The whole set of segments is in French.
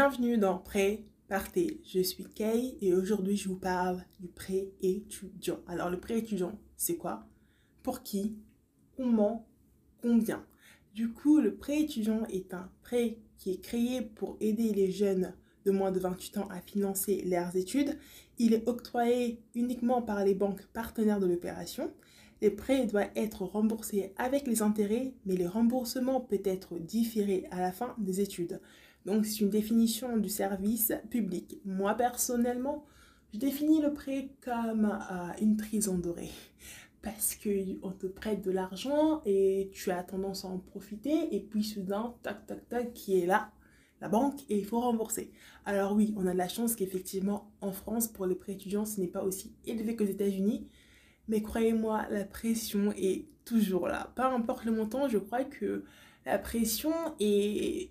Bienvenue dans Prêt, Partez. Je suis Kay et aujourd'hui je vous parle du prêt étudiant. Alors le prêt étudiant, c'est quoi? Pour qui? Comment? Combien? Du coup, le prêt étudiant est un prêt qui est créé pour aider les jeunes de moins de 28 ans à financer leurs études. Il est octroyé uniquement par les banques partenaires de l'opération. Les prêts doivent être remboursés avec les intérêts, mais les remboursements peuvent être différés à la fin des études. Donc c'est une définition du service public. Moi personnellement, je définis le prêt comme euh, une prison dorée. Parce qu'on te prête de l'argent et tu as tendance à en profiter et puis soudain, tac, tac, tac, qui est là, la banque, et il faut rembourser. Alors oui, on a de la chance qu'effectivement en France, pour les prêts étudiants, ce n'est pas aussi élevé qu'aux États-Unis. Mais croyez-moi, la pression est toujours là. Peu importe le montant, je crois que la pression est,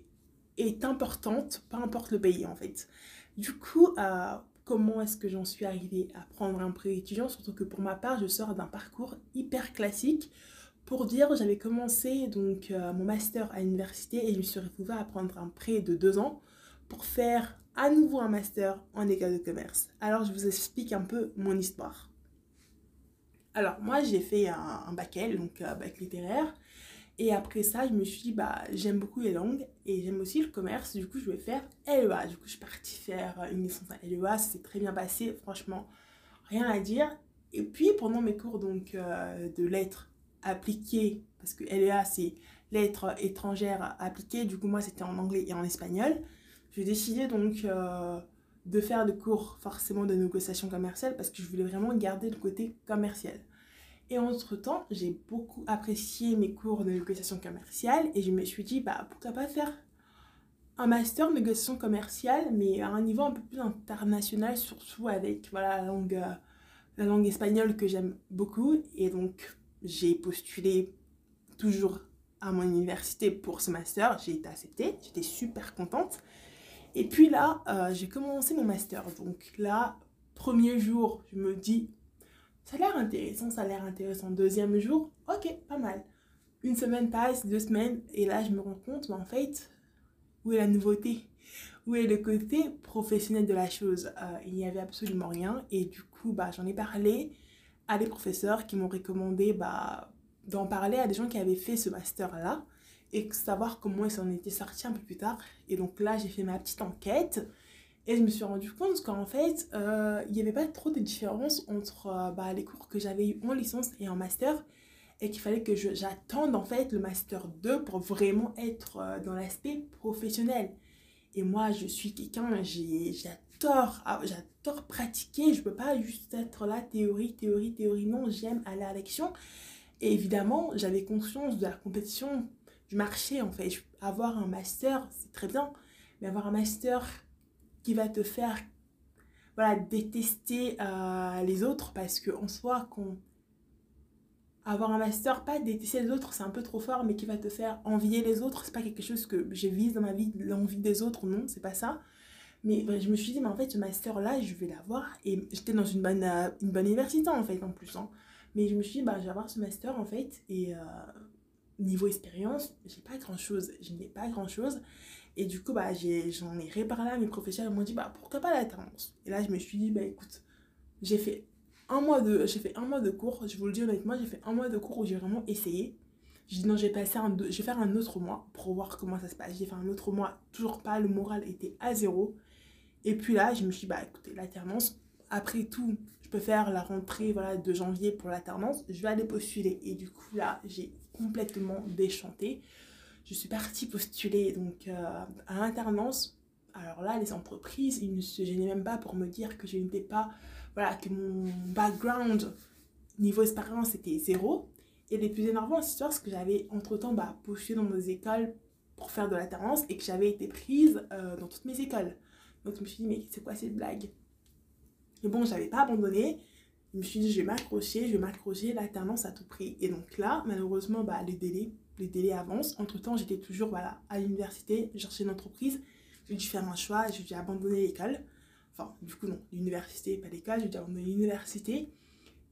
est importante, peu importe le pays en fait. Du coup, euh, comment est-ce que j'en suis arrivée à prendre un prêt étudiant? Surtout que pour ma part, je sors d'un parcours hyper classique. Pour dire, j'avais commencé donc euh, mon master à l'université et je me suis retrouvée à prendre un prêt de deux ans pour faire à nouveau un master en école de commerce. Alors, je vous explique un peu mon histoire. Alors, moi, j'ai fait un, bac L, donc euh, bac littéraire. Et après ça, je me suis dit, bah, j'aime beaucoup les langues et j'aime aussi le commerce. Du coup, je vais faire LEA. Du coup, je suis partie faire une licence à LEA. C'est très bien passé, franchement, rien à dire. Et puis, pendant mes cours donc, euh, de lettres appliquées, parce que LEA, c'est lettres étrangères appliquées. Du coup, moi, c'était en anglais et en espagnol. J'ai décidé donc euh, de faire des cours forcément de négociation commerciale parce que je voulais vraiment garder le côté commercial. Et entre-temps, j'ai beaucoup apprécié mes cours de négociation commerciale et je me suis dit, bah, pourquoi pas faire un master de négociation commerciale, mais à un niveau un peu plus international, surtout avec voilà, la, langue, euh, la langue espagnole que j'aime beaucoup. Et donc, j'ai postulé toujours à mon université pour ce master. J'ai été acceptée, j'étais super contente. Et puis là, euh, j'ai commencé mon master. Donc là, premier jour, je me dis, ça a l'air intéressant, ça a l'air intéressant. Deuxième jour, ok, pas mal. Une semaine passe, deux semaines, et là je me rends compte, mais en fait, où est la nouveauté? Où est le côté professionnel de la chose? Euh, Il n'y avait absolument rien, et du coup, bah, j'en ai parlé à des professeurs qui m'ont recommandé bah, d'en parler à des gens qui avaient fait ce master-là, et savoir comment ils s'en étaient sortis un peu plus tard. Et donc là, j'ai fait ma petite enquête. Et je me suis rendu compte qu'en fait, euh, il n'y avait pas trop de différence entre euh, bah, les cours que j'avais eu en licence et en master. Et qu'il fallait que j'attende en fait le master 2 pour vraiment être euh, dans l'aspect professionnel. Et moi, je suis quelqu'un, j'adore, ah, j'adore pratiquer. Je ne peux pas juste être là, théorie, théorie, théorie. Non, j'aime aller à l'action. Et évidemment, j'avais conscience de la compétition du marché en fait. Avoir un master, c'est très bien. Mais avoir un master qui va te faire voilà, détester euh, les autres parce que en soi, qu'on avoir un master, pas détester les autres, c'est un peu trop fort, mais qui va te faire envier les autres, c'est pas quelque chose que je vise dans ma vie, l'envie des autres, non, c'est pas ça. Mais je me suis dit, mais en fait, ce master-là, je vais l'avoir. Et j'étais dans une bonne, euh, une bonne université, en fait, en plus. Hein. Mais je me suis dit, bah, je vais avoir ce master, en fait. Et euh, niveau expérience, j'ai pas grand-chose. Je n'ai pas grand-chose. Et du coup, bah, j'en ai, réparé à mes professeurs. Ils m'ont dit, bah, pourquoi pas l'alternance Et là, je me suis dit, bah, écoute, j'ai fait un mois de, j'ai fait un mois de cours. Je vous le dis honnêtement, j'ai fait un mois de cours où j'ai vraiment essayé. J'ai dit, non, un, je vais faire un autre mois pour voir comment ça se passe. J'ai fait un autre mois, toujours pas, le moral était à zéro. Et puis là, je me suis dit, bah, écoutez, l'alternance, après tout, je peux faire la rentrée voilà, de janvier pour l'alternance. Je vais aller postuler. Et du coup, là, j'ai complètement déchanté je suis partie postuler donc euh, à l'alternance. Alors là, les entreprises, ils ne se gênaient même pas pour me dire que je n'étais pas, voilà, que mon background niveau expérience était zéro. Et les plus énervants, c'est parce que j'avais entre-temps bah, postulé dans nos écoles pour faire de l'alternance et que j'avais été prise euh, dans toutes mes écoles. Donc je me suis dit, mais c'est quoi cette blague? Mais bon, j'avais pas abandonné. Je me suis dit, je vais m'accrocher, je vais m'accrocher l'alternance à tout prix. Et donc là, malheureusement, bah, les délais les délais avancent. Entre-temps, j'étais toujours voilà, à l'université, j'ai cherché une entreprise, j'ai dû faire un choix, j'ai dû abandonner l'école. Enfin, du coup, non, l'université, pas l'école, j'ai dû abandonner l'université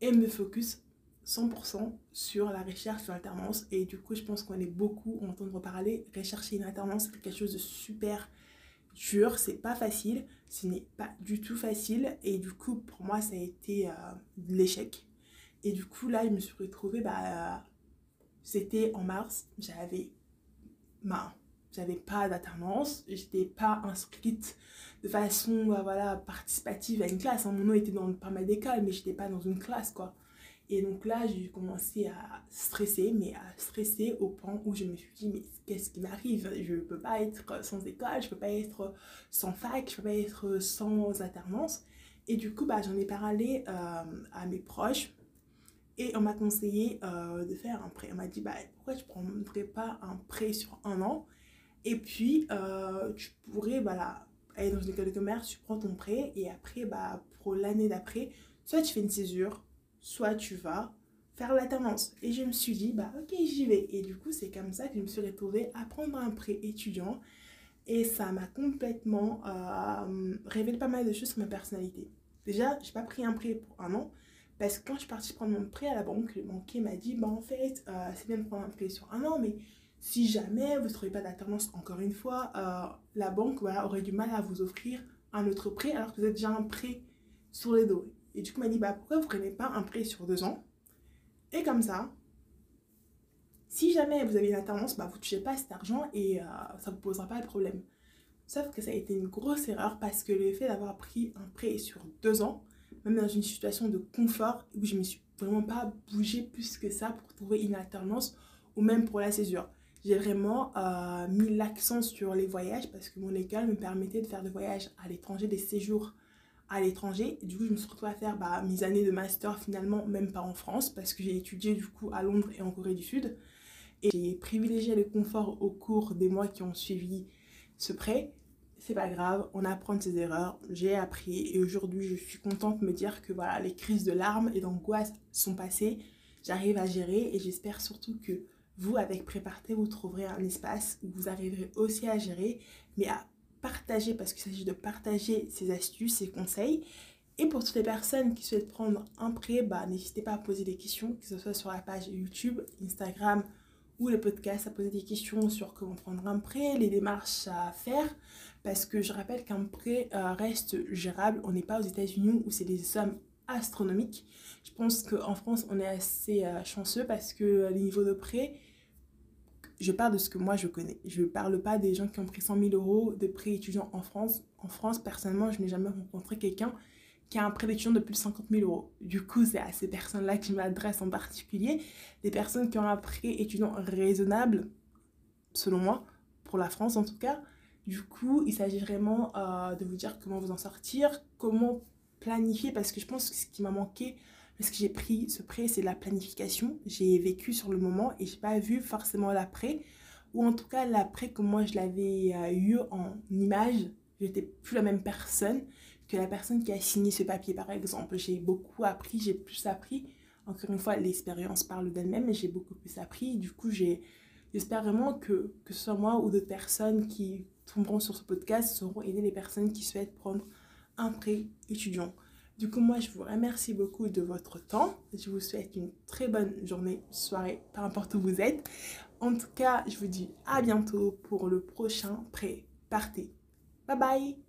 et me focus 100% sur la recherche, sur l'alternance. Et du coup, je pense qu'on est beaucoup entendre parler. Rechercher une alternance, c'est quelque chose de super jure, c'est pas facile. Ce n'est pas du tout facile. Et du coup, pour moi, ça a été euh, l'échec. Et du coup, là, je me suis retrouvée, bah, c'était en mars, j'avais bah, j'avais pas d'alternance, j'étais pas inscrite de façon bah, voilà, participative à une classe. Mon nom était dans pas mal d'écoles, mais j'étais pas dans une classe, quoi. Et donc là, j'ai commencé à stresser, mais à stresser au point où je me suis dit, mais qu'est-ce qui m'arrive? Je ne peux pas être sans école, je ne peux pas être sans fac, je ne peux pas être sans alternance. Et du coup, bah, j'en ai parlé euh, à mes proches et on m'a conseillé euh, de faire un prêt. On m'a dit, bah, pourquoi tu ne prendrais pas un prêt sur un an? Et puis, euh, tu pourrais voilà, aller dans une école de commerce, tu prends ton prêt et après, bah, pour l'année d'après, soit tu fais une césure, soit tu vas faire l'alternance. Et je me suis dit, bah ok, j'y vais. Et du coup, c'est comme ça que je me suis retrouvée à prendre un prêt étudiant. Et ça m'a complètement euh, révélé pas mal de choses sur ma personnalité. Déjà, j'ai pas pris un prêt pour un an. Parce que quand je suis partie prendre mon prêt à la banque, le banquier m'a dit, bah en fait, euh, c'est bien de prendre un prêt sur un an, mais si jamais vous ne trouvez pas d'alternance, encore une fois, euh, la banque voilà, aurait du mal à vous offrir un autre prêt alors que vous avez déjà un prêt sur les dos. Et du coup, il m'a dit, bah, pourquoi vous ne prenez pas un prêt sur deux ans? Et comme ça, si jamais vous avez une alternance, bah, vous ne touchez pas cet argent et euh, ça ne vous posera pas de problème. Sauf que ça a été une grosse erreur parce que le fait d'avoir pris un prêt sur deux ans, même dans une situation de confort où je ne me suis vraiment pas bougé plus que ça pour trouver une alternance ou même pour la césure. J'ai vraiment euh, mis l'accent sur les voyages parce que mon école me permettait de faire des voyages à l'étranger, des séjours à l'étranger. Du coup, je me suis retrouvée à faire bah, mes années de master finalement, même pas en France, parce que j'ai étudié du coup à Londres et en Corée du Sud. Et j'ai privilégié le confort au cours des mois qui ont suivi ce prêt. C'est pas grave, on apprend ses erreurs, j'ai appris et aujourd'hui je suis contente de me dire que voilà, les crises de larmes et d'angoisse sont passées, j'arrive à gérer et j'espère surtout que vous, avec Préparté, vous trouverez un espace où vous arriverez aussi à gérer, mais à partager, parce qu'il s'agit de partager ses astuces, ses conseils. Et pour toutes les personnes qui souhaitent prendre un prêt, bah, n'hésitez pas à poser des questions, que ce soit sur la page YouTube, Instagram ou le podcast, à poser des questions sur comment prendre un prêt, les démarches à faire. Parce que je rappelle qu'un prêt euh, reste gérable. On n'est pas aux États-Unis où c'est des sommes astronomiques. Je pense qu'en France, on est assez euh, chanceux parce que les niveaux de prêt je parle de ce que moi je connais. Je ne parle pas des gens qui ont pris 100 000 euros de prêt étudiant en France. En France, personnellement, je n'ai jamais rencontré quelqu'un qui a un prêt d'étudiant de plus de 50 000 euros. Du coup, c'est à ces personnes-là que je m'adresse en particulier. Des personnes qui ont un prêt étudiant raisonnable, selon moi, pour la France en tout cas. Du coup, il s'agit vraiment euh, de vous dire comment vous en sortir, comment planifier, parce que je pense que ce qui m'a manqué parce que j'ai pris ce prêt, c'est la planification. J'ai vécu sur le moment et j'ai pas vu forcément l'après. Ou en tout cas, l'après, comme moi je l'avais euh, eu en image, j'étais plus la même personne que la personne qui a signé ce papier, par exemple. J'ai beaucoup appris, j'ai plus appris. Encore une fois, l'expérience parle d'elle-même, mais j'ai beaucoup plus appris. Du coup, j'espère vraiment que, que ce soit moi ou d'autres personnes qui tomberont sur ce podcast sauront aider les personnes qui souhaitent prendre un prêt étudiant. Du coup, moi, je vous remercie beaucoup de votre temps. Je vous souhaite une très bonne journée, soirée, peu importe où vous êtes. En tout cas, je vous dis à bientôt pour le prochain pré Partez. Bye bye